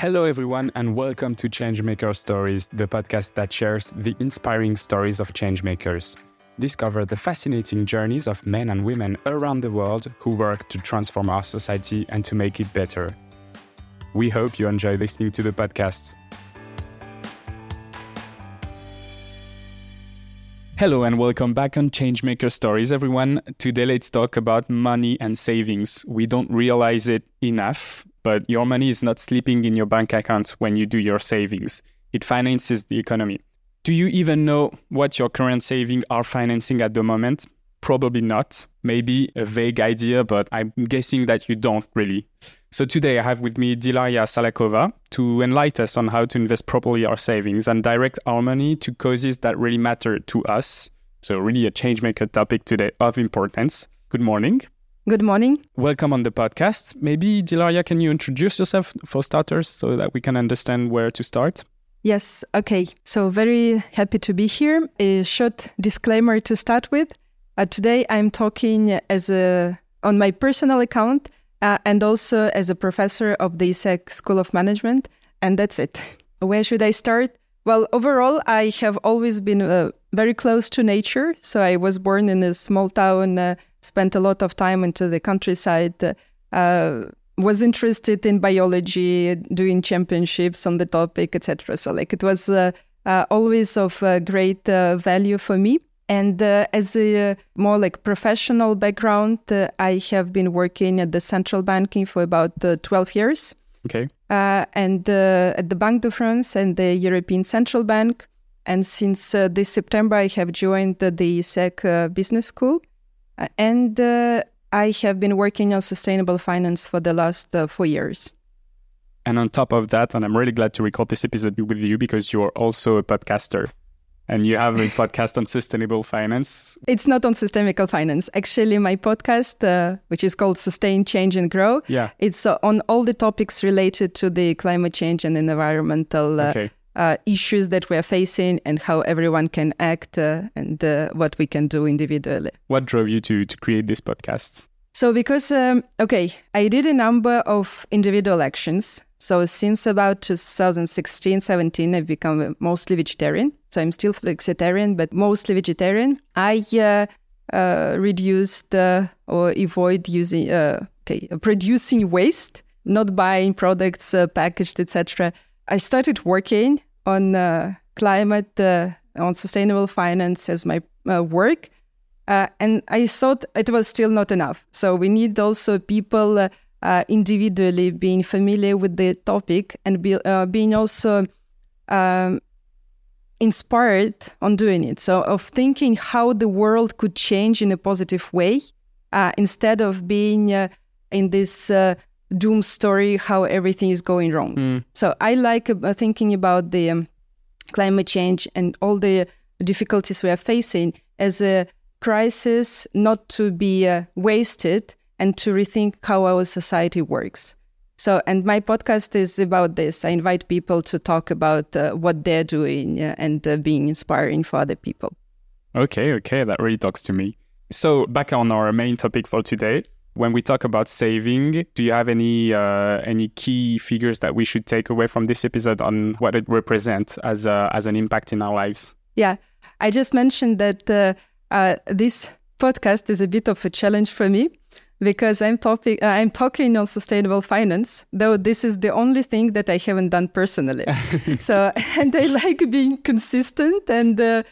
Hello, everyone, and welcome to Changemaker Stories, the podcast that shares the inspiring stories of changemakers. Discover the fascinating journeys of men and women around the world who work to transform our society and to make it better. We hope you enjoy listening to the podcast. Hello and welcome back on Changemaker Stories, everyone. Today, let's talk about money and savings. We don't realize it enough, but your money is not sleeping in your bank account when you do your savings. It finances the economy. Do you even know what your current savings are financing at the moment? Probably not. Maybe a vague idea, but I'm guessing that you don't really. So today I have with me Dilyara Salakhova to enlighten us on how to invest properly our savings and direct our money to causes that really matter to us. So really a changemaker topic today of importance. Good morning. Good morning. Welcome on the podcast. Maybe Dilyara, can you introduce yourself for starters so that we can understand where to start? Yes, okay. So, very happy to be here. A short disclaimer to start with. Uh, today, I'm talking as a on my personal account uh, and also as a professor of the IESEG School of Management, and that's it. Where should I start? Well, overall, I have always been uh, very close to nature. So I was born in a small town, uh, spent a lot of time into the countryside, uh, was interested in biology, doing championships on the topic, etc. So like it was uh, uh, always of uh, great value for me. And as a more like professional background, I have been working at the central banking for about 12 years. Okay. Uh, and uh, at the Banque de France and the European Central Bank. And since uh, this September, I have joined the, the Business School. And I have been working on sustainable finance for the last four years. And on top of that, and I'm really glad to record this episode with you because you're also a podcaster and you have a podcast on sustainable finance. It's not on sustainable finance. Actually, my podcast, uh, which is called Sustain, Change, and Grow, yeah, it's uh, on all the topics related to the climate change and environmental. Uh, okay. Uh, issues that we are facing and how everyone can act uh, and uh, what we can do individually. What drove you to to create this podcast? So because um, okay, I did a number of individual actions so since about 2016, 17, I've become mostly vegetarian. So I'm still flexitarian, but mostly vegetarian. I uh, uh, reduced uh, or avoid using, uh, okay, producing waste, not buying products uh, packaged, etc. I started working on uh, climate, on sustainable finance as my work. and I thought it was still not enough. So we need also people uh, individually being familiar with the topic and be, uh, being also um, inspired on doing it. So, of thinking how the world could change in a positive way uh, instead of being uh, in this uh, doom story how everything is going wrong. Mm. So, I like uh, thinking about the um, climate change and all the difficulties we are facing as a crisis not to be wasted and to rethink how our society works. So, and my podcast is about this. I invite people to talk about uh, what they're doing uh, and uh, being inspiring for other people. Okay, okay, that really talks to me. So, back on our main topic for today, when we talk about saving, do you have any uh, any key figures that we should take away from this episode on what it represents as a, as an impact in our lives? Yeah, I just mentioned that uh, uh, this podcast is a bit of a challenge for me because I'm topic uh, I'm talking on sustainable finance, though this is the only thing that I haven't done personally. so and I like being consistent and uh,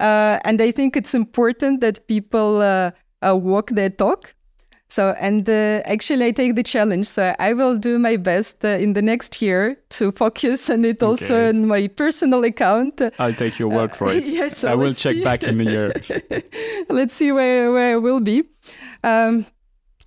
uh, and I think it's important that people uh, uh, walk their talk. So and uh, actually I take the challenge. So I will do my best in the next year to focus on it also okay. on my personal account. I'll take your word for it. yes, so I will check see. back in a year. let's see where where I will be. Um,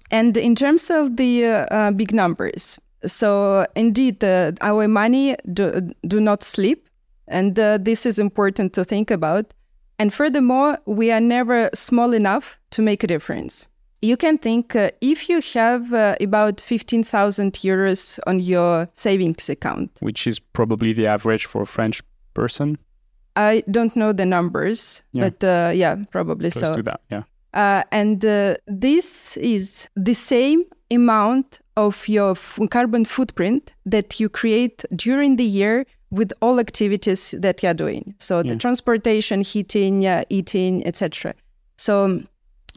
and in terms of the uh, uh, big numbers, so indeed, uh, our money do, do not sleep, and uh, this is important to think about. And furthermore, we are never small enough to make a difference. You can think uh, if you have uh, about 15,000 euros on your savings account, which is probably the average for a French person. I don't know the numbers, Yeah. but uh, yeah, probably Close so. to that, yeah. Uh, and uh, this is the same amount of your f- carbon footprint that you create during the year with all activities that you're doing. So the transportation, heating, uh, eating, etc. So um,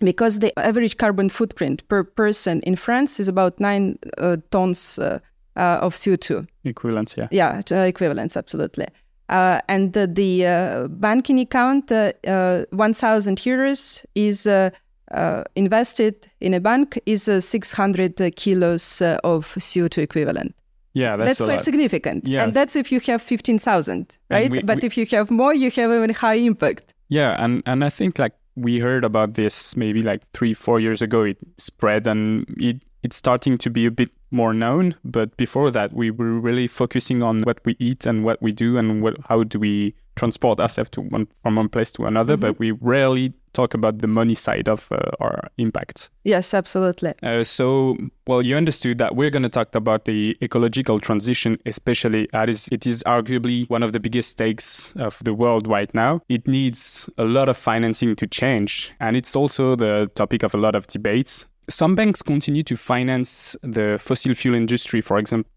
because the average carbon footprint per person in France is about nine uh, tons uh, uh, of CO2. Equivalence, yeah. Yeah, uh, equivalence, absolutely. Uh, and the uh, banking account, uh, uh, 1,000 euros is uh, uh, invested in a bank is uh, 600 uh, kilos uh, of CO2 equivalent. Yeah, that's, That's, quite lot. significant. Yes. And that's if you have 15,000, right? we- but we- if you have more, you have even higher impact. Yeah, and and I think like we heard about this maybe like three four years ago. It spread and it it's starting to be a bit more known. But before that, we were really focusing on what we eat and what we do and what how do we transport ourselves to one from one place to another. But we rarely talk about the money side of uh, our impact. Yes, absolutely. Uh, so, well, you understood that we're going to talk about the ecological transition, especially as it is arguably one of the biggest stakes of the world right now. It needs a lot of financing to change, and it's also the topic of a lot of debates. Some banks continue to finance the fossil fuel industry, for example,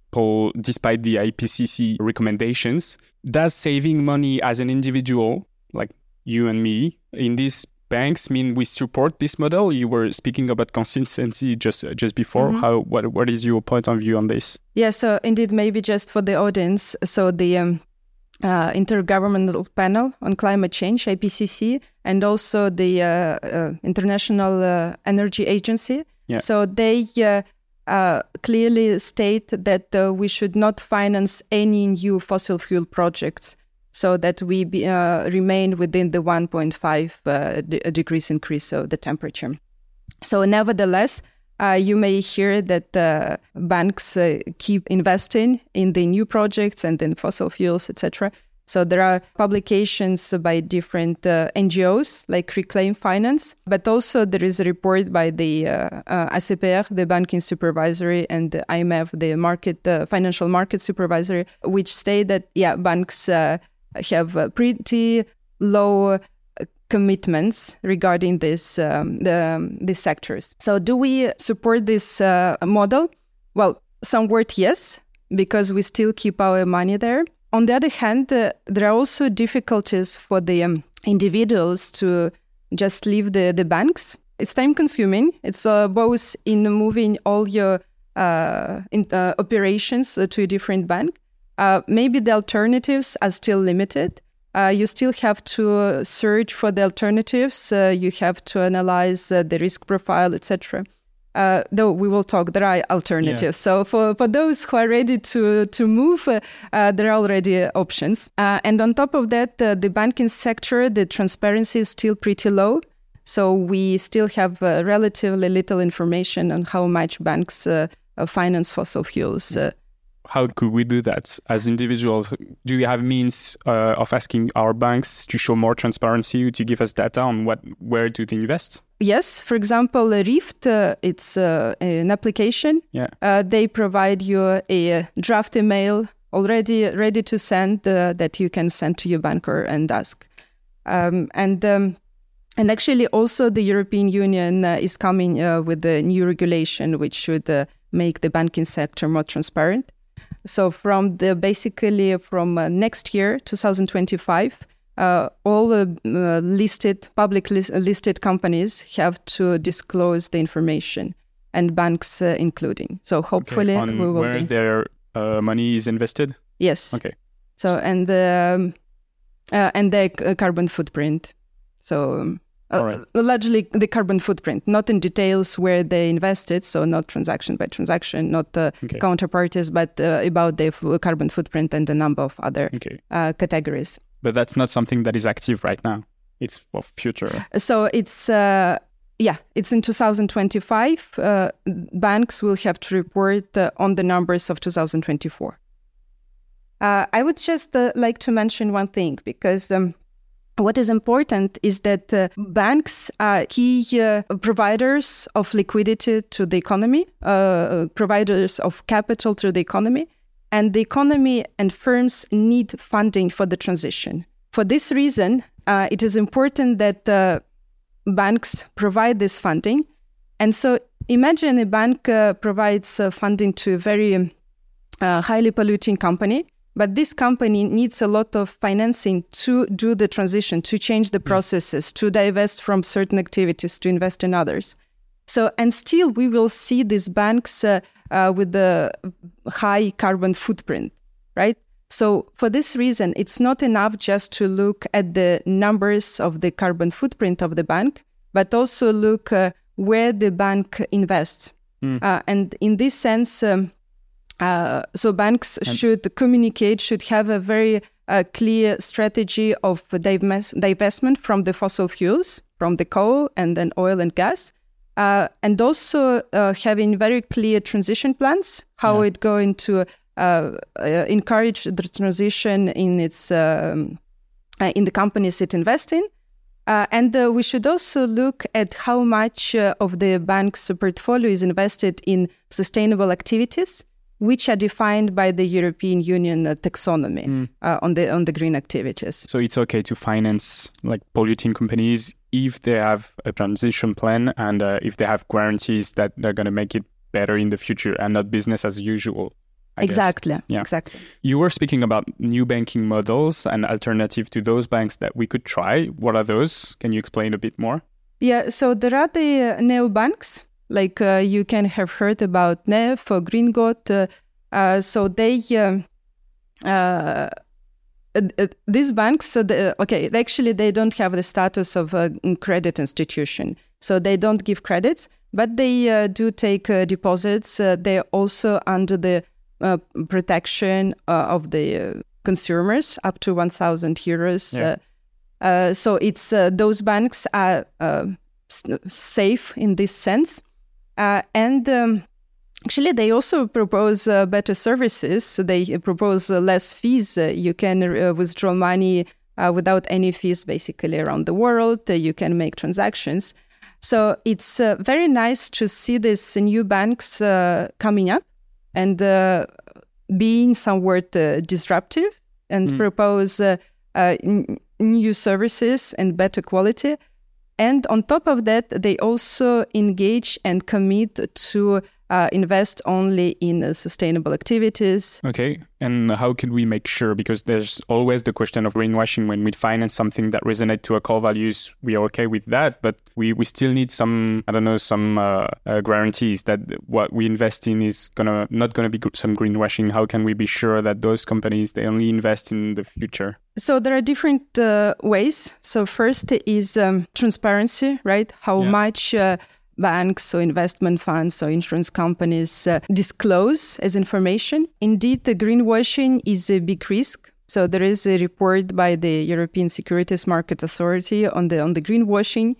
despite the IPCC recommendations. Does saving money as an individual, like you and me, in these banks mean we support this model? You were speaking about consistency just just before. How what what is your point of view on this? Yeah, so indeed, maybe just for the audience. So the um, uh, Intergovernmental Panel on Climate Change, IPCC, and also the uh, uh, International uh, Energy Agency. Yeah. So they uh, clearly state that uh, we should not finance any new fossil fuel projects so that we be, uh, remain within the 1.5 uh, de- degrees increase of the temperature. So, nevertheless, uh, you may hear that banks keep investing in the new projects and in fossil fuels, etc. So there are publications by different uh, NGOs like Reclaim Finance, but also there is a report by the uh, uh, ACPR, the Banking Supervisory, and the AMF, the Market uh, Financial Market Supervisory, which state that yeah, banks uh, have uh, pretty low commitments regarding this um, the these sectors. So, do we support this uh, model? Well, somewhat yes, because we still keep our money there. On the other hand, uh, there are also difficulties for the um, individuals to just leave the, the banks. It's time consuming. It's uh, both in moving all your uh, in, uh, operations uh, to a different bank. Uh, maybe the alternatives are still limited. You still have to search for the alternatives. You have to analyze the risk profile, etc. Uh, though we will talk, there are alternatives. So for, for those who are ready to to move, uh, uh, there are already options. Uh, and on top of that, uh, the banking sector, the transparency is still pretty low. So we still have uh, relatively little information on how much banks uh, uh, finance fossil fuels. Uh, How could we do that as individuals? Do we have means uh, of asking our banks to show more transparency, to give us data on what where to invest? Yes, for example, Rift, uh, it's uh, an application. Yeah. Uh, they provide you a draft email already ready to send uh, that you can send to your banker and ask. Um, and um, and actually, also the European Union uh, is coming uh, with a new regulation which should uh, make the banking sector more transparent. So from the basically from uh, next year, 2025, uh, all uh, uh, listed public lis- listed companies have to disclose the information, and banks uh, including. So hopefully on we will where be. their uh, money is invested. Yes. Okay. So and um, uh, and the carbon footprint. So um, uh, right. largely the carbon footprint, not in details where they invested. So not transaction by transaction, not uh, Okay. counterparties, but uh, about the f- carbon footprint and a number of other Okay, uh, categories. but that's not something that is active right now. It's for future. So it's uh, yeah, it's in 2025. Uh, banks will have to report uh, on the numbers of 2024. Uh, I would just uh, like to mention one thing because. Um, what is important is that uh, banks are key uh, providers of liquidity to the economy, uh, providers of capital to the economy, and the economy and firms need funding for the transition. For this reason, uh, it is important that uh, banks provide this funding. And so imagine a bank uh, provides funding to a very highly polluting company, but this company needs a lot of financing to do the transition, to change the processes, yes. to divest from certain activities, to invest in others. So, and still, we will see these banks uh, uh, with the high carbon footprint, right? So, for this reason, it's not enough just to look at the numbers of the carbon footprint of the bank, but also look uh, where the bank invests. Mm. Uh, and in this sense, um, uh, so banks and should communicate, should have a very uh, clear strategy of divestment from the fossil fuels, from the coal and then oil and gas, uh, and also uh, having very clear transition plans, how yeah. it going to uh, uh, encourage the transition in its um, in the companies it invests in. Uh, and uh, we should also look at how much uh, of the bank's portfolio is invested in sustainable activities, which are defined by the European Union taxonomy mm. on the on the green activities. So it's okay to finance like polluting companies if they have a transition plan and uh, if they have guarantees that they're going to make it better in the future and not business as usual. I exactly. Yeah. Exactly. You were speaking about new banking models and alternative to those banks that we could try. What are those? Can you explain a bit more? Yeah. So there are the uh, neo banks. Like uh, you can have heard about NEF or Greengot. Uh, uh, so they uh, these banks, uh, the, okay, actually they don't have the status of a credit institution, so they don't give credits, but they uh, do take uh, deposits. Uh, they're also under the protection of the consumers up to 1,000 euros. Yeah. so it's those banks are safe in this sense, and. Um, Actually, they also propose uh, better services. They propose uh, less fees. Uh, you can uh, withdraw money uh, without any fees basically around the world. Uh, you can make transactions. So it's very nice to see these new banks coming up and being somewhat disruptive and mm. propose n- new services and better quality. And on top of that, they also engage and commit to uh, invest only in uh, sustainable activities. Okay. And how can we make sure? Because there's always the question of greenwashing when we finance something that resonates to our core values. We are okay with that, but we, we still need some, I don't know, some uh, uh guarantees that what we invest in is gonna not gonna be some greenwashing. How can we be sure that those companies they only invest in the future? So there are different uh, ways. So first is um, transparency, right? How yeah. much uh, banks or investment funds or insurance companies uh, disclose as information. Indeed, the greenwashing is a big risk. So there is a report by the European Securities Market Authority on the on the greenwashing.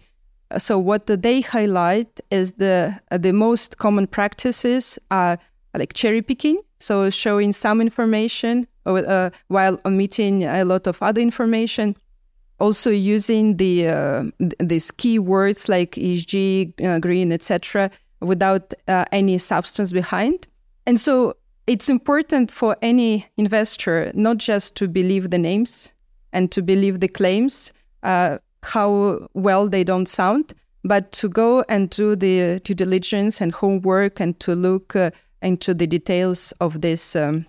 Uh, so what they highlight is the uh, the most common practices are like cherry picking, so showing some information uh, while omitting a lot of other information also using the uh, these keywords like ESG, uh, green, etc., without uh, any substance behind. And so it's important for any investor not just to believe the names and to believe the claims, uh, how well they don't sound, but to go and do the due diligence and homework and to look uh, into the details of this um,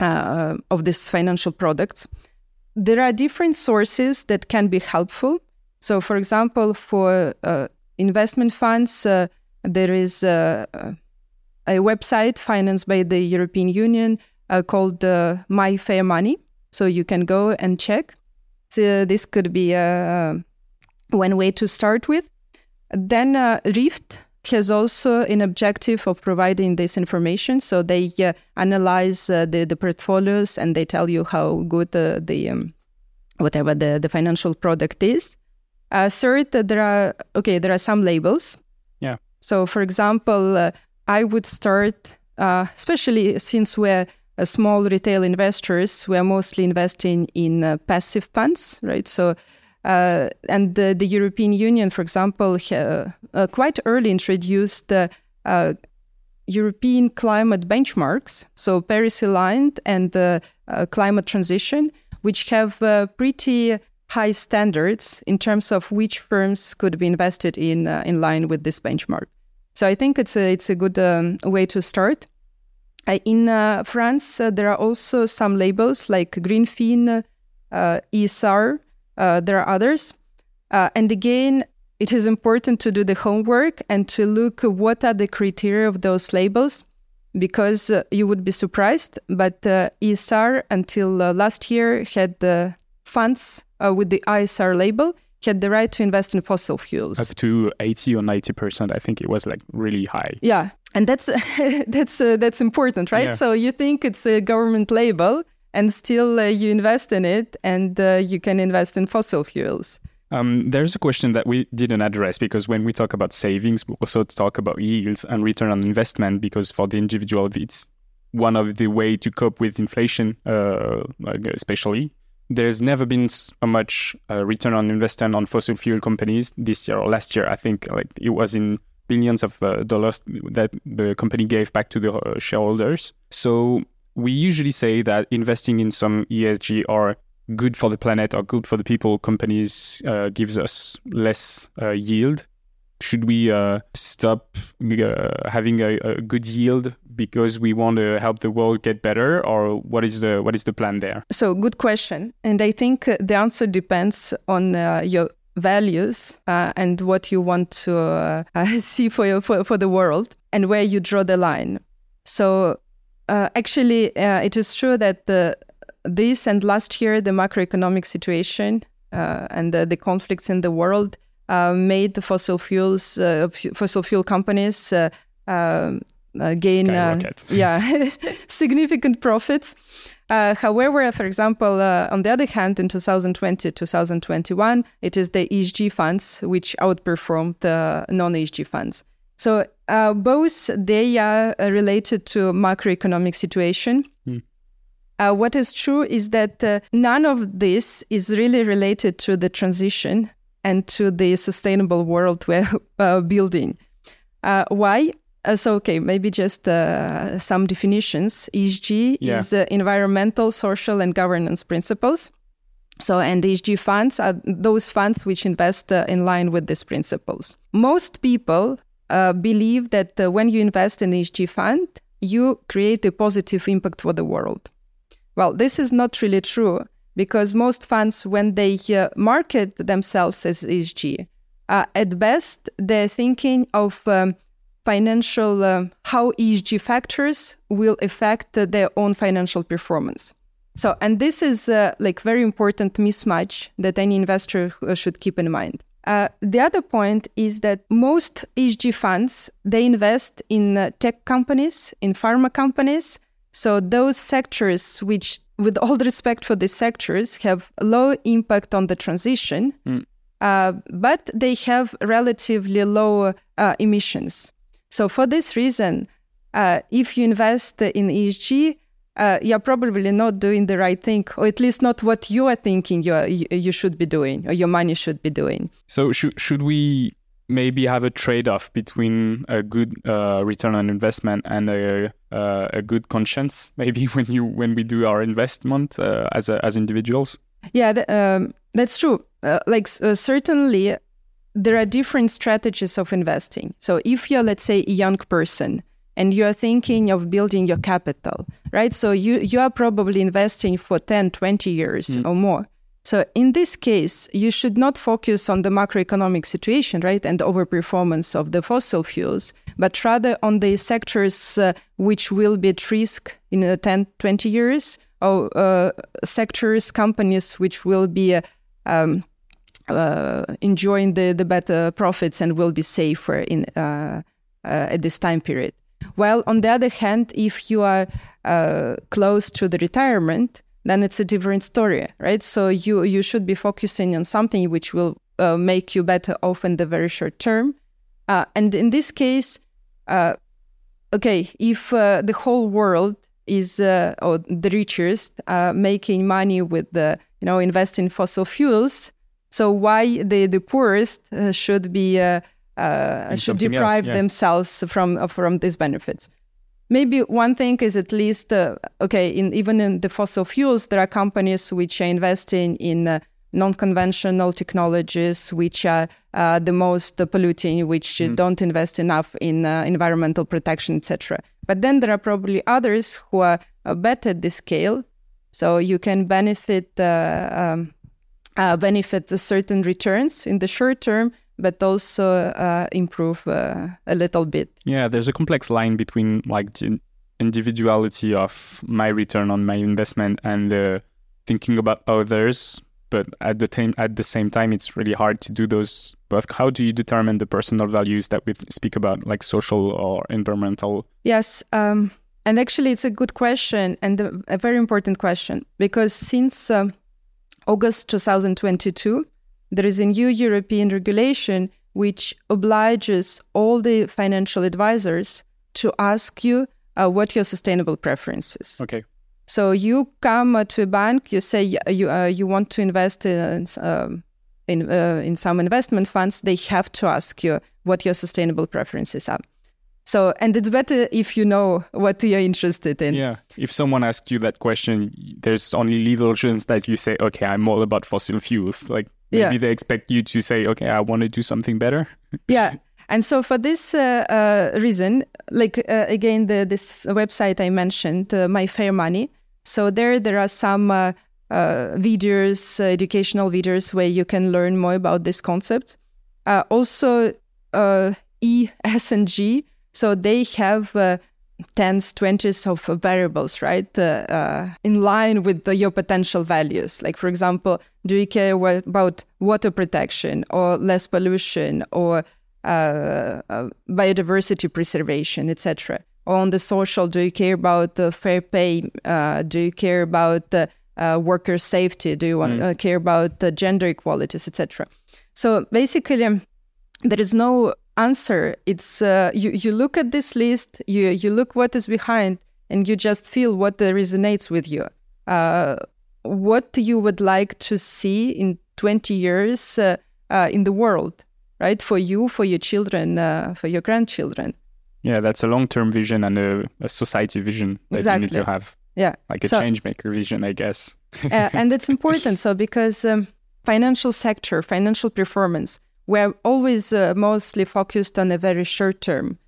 uh, of this financial products there are different sources that can be helpful. So, for example, for uh, investment funds, uh, there is a, a, website financed by the European Union uh, called uh, My Fair Money. So you can go and check. So this could be uh, one way to start with. Then uh, Rift has also an objective of providing this information. So they uh, analyze uh, the, the portfolios and they tell you how good uh, the um, whatever the, the financial product is. Uh, third, there are okay, there are some labels. Yeah. So, for example, uh, I would start, uh, especially since we're small retail investors, we're mostly investing in passive funds, right? So uh, and the, the, European Union, for example, uh, uh, quite early introduced European climate benchmarks, so Paris aligned and climate transition, which have pretty high standards in terms of which firms could be invested in in line with this benchmark. So I think it's a it's a good um, way to start. Uh, in uh, France, uh, there are also some labels like Greenfin, uh, ISR. Uh, there are others, uh, and again, it is important to do the homework and to look what are the criteria of those labels, because you would be surprised. But ISR until last year had the funds with the ISR label had the right to invest in fossil fuels up to 80 or 90 percent i think it was like really high yeah and that's that's uh, that's important right yeah. so you think it's a government label and still uh, you invest in it and uh, you can invest in fossil fuels um, there's a question that we didn't address because when we talk about savings, we also talk about yields and return on investment because for the individual, it's one of the way to cope with inflation, uh, especially there's never been so much uh, return on investment on fossil fuel companies this year or last year. I think like it was in billions of uh, dollars that the company gave back to the uh, shareholders. So we usually say that investing in some ESG are good for the planet or good for the people companies uh, gives us less uh, yield should we uh, stop uh, having a, a, good yield because we want to help the world get better, or what is the what is the plan there? So, good question, and I think uh, the answer depends on uh, your values and what you want to see for, your, for for the world and where you draw the line. So, actually, it is true that the this and last year the macroeconomic situation and the, the conflicts in the world uh, made the fossil fuels, uh, fossil fuel companies uh, um, gain yeah significant profits. however, for example, on the other hand, in 2020 2021, it is the ESG funds which outperformed the non-ESG funds. So uh, both they are related to macroeconomic situation. Mm. Uh, what is true is that uh, none of this is really related to the transition and to the sustainable world we're uh, building. Uh, why? Uh, so, okay, maybe just uh, some definitions. ESG yeah. is uh, environmental, social, and governance principles. So, and ESG funds are those funds which invest uh, in line with these principles. Most people believe that when you invest in ESG fund, you create a positive impact for the world. Well, this is not really true because most funds, when they uh, market themselves as ESG, uh, at best they're thinking of um, financial uh, how ESG factors will affect their own financial performance. So, and this is uh, like very important mismatch that any investor uh, should keep in mind. Uh, the other point is that most ESG funds they invest in tech companies, in pharma companies. So those sectors which with all the respect for these sectors, have low impact on the transition, mm. uh, but they have relatively low uh, emissions. So for this reason, uh, if you invest in ESG, uh, you're probably not doing the right thing, or at least not what you are thinking you, are, you should be doing, or your money should be doing. So should should we maybe have a trade-off between a good uh, return on investment and a, uh, a good conscience maybe when you when we do our investment uh, as a, as individuals? Yeah th- um, that's true. Uh, like uh, certainly there are different strategies of investing. So if you're let's say a young person and you are thinking of building your capital right so you you are probably investing for 10 20 years mm. or more so in this case, you should not focus on the macroeconomic situation, right, and overperformance of the fossil fuels, but rather on the sectors uh, which will be at risk in uh, 10, 20 years, or uh, sectors, companies which will be uh, um, uh, enjoying the, the better profits and will be safer in uh, at this time period. While on the other hand, if you are close to the retirement, then it's a different story, right? So you you should be focusing on something which will uh, make you better off in the very short term. Uh, and in this case, uh, okay, if uh, the whole world is uh, or the richest uh, making money with the you know invest in fossil fuels, so why the the poorest should be should deprive else, yeah. themselves from from these benefits? Maybe one thing is at least uh, okay. In even in the fossil fuels, there are companies which are investing in uh, non-conventional technologies which are uh, the most polluting, which mm. don't invest enough in uh, environmental protection, etc. But then there are probably others who are better at this scale, so you can benefit uh, um, uh, benefit certain returns in the short term, but also uh, improve uh, a little bit. Yeah, there's a complex line between like the individuality of my return on my investment and uh, thinking about others. But at the time, at the same time, it's really hard to do those both. How do you determine the personal values that we speak about, like social or environmental? Yes, um, and actually, it's a good question and a, a very important question because since um, August 2022, there is a new European regulation which obliges all the financial advisors to ask you uh, what your sustainable preference is. Okay. So you come uh, to a bank, you say you uh, you want to invest in um, in uh, in some investment funds. They have to ask you what your sustainable preferences are. So, and it's better if you know what you're interested in. Yeah. If someone asks you that question, there's only little chance that you say, okay, I'm all about fossil fuels. Like maybe yeah. they expect you to say, okay, I want to do something better. yeah. And so for this uh, uh, reason, like uh, again, the, this website I mentioned, uh, My Fair Money. So there, there are some uh, uh, videos, educational videos where you can learn more about this concept. also, E, S, and G so they have uh, tens, twenties of variables, right, uh, uh, in line with the, your potential values. Like, for example, do you care about water protection or less pollution or uh, uh, biodiversity preservation, etc.? Or on the social, do you care about the fair pay? Uh, do you care about the worker safety? Do you want, mm. care about the gender equalities, etc.? So basically, there is no answer. It's uh, you you look at this list, you you look what is behind, and you just feel what resonates with you. Uh, what you would like to see in 20 years uh, uh, in the world, right? For you, for your children, uh, for your grandchildren. Yeah, that's a long-term vision and a, a society vision that exactly. you need to have. Yeah, like a so, change maker vision, I guess. uh, and it's important, so because um, financial sector, financial performance we're always uh, mostly focused on a very short term.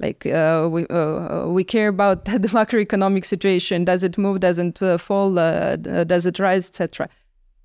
Like uh, we uh, we care about the macroeconomic situation. Does it move? Doesn't uh, fall? Uh, does it rise? Etc.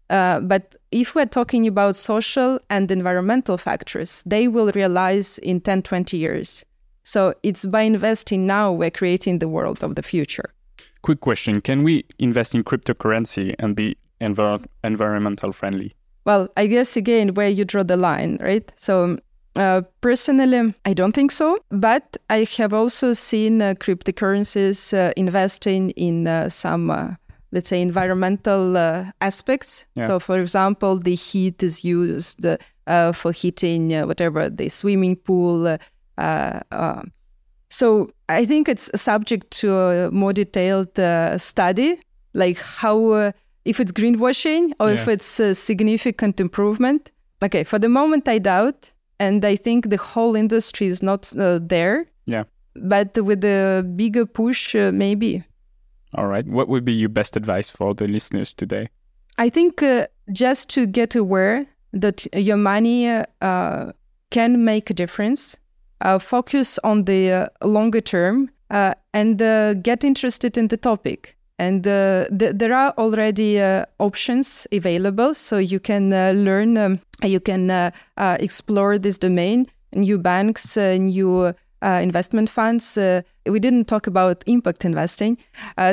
Uh, but if we're talking about social and environmental factors, they will realize in 10, 20 years. So it's by investing now we're creating the world of the future. Quick question: Can we invest in cryptocurrency and be envir- environmental friendly? Well, I guess again, where you draw the line, right? So, uh, personally, I don't think so. But I have also seen uh, cryptocurrencies uh, investing in uh, some, uh, let's say, environmental uh, aspects. Yeah. So, for example, the heat is used for heating whatever the swimming pool. so, I think it's subject to a more detailed study, like how if it's greenwashing or yeah. if it's a significant improvement. Okay, for the moment, I doubt. And I think the whole industry is not uh, there. Yeah. But with a bigger push, uh, maybe. All right. What would be your best advice for the listeners today? I think uh, just to get aware that your money uh, can make a difference, uh, focus on the uh, longer term, and get interested in the topic. And uh, th- there are already uh, options available, so you can uh, learn, um, you can uh, uh, explore this domain. New banks, uh, new investment funds. we didn't talk about impact investing,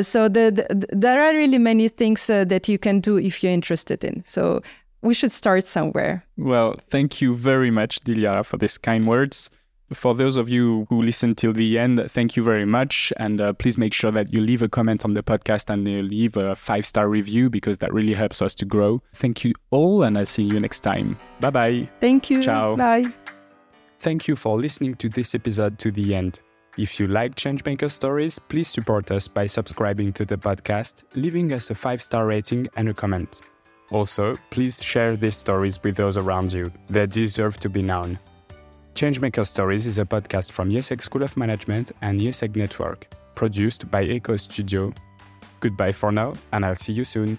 so the, the, there are really many things that you can do if you're interested in. So we should start somewhere. Well, thank you very much, Dilia, for these kind words. For those of you who listen till the end, thank you very much. And uh, please make sure that you leave a comment on the podcast and you leave a five star review because that really helps us to grow. Thank you all, and I'll see you next time. Bye bye. Thank you. Ciao. Bye. Thank you for listening to this episode to the end. If you like Changemaker stories, please support us by subscribing to the podcast, leaving us a five star rating and a comment. Also, please share these stories with those around you. They deserve to be known. Changemaker Stories is a podcast from IESEG School of Management and IESEG Network, produced by Echo Studio. Goodbye for now, and I'll see you soon.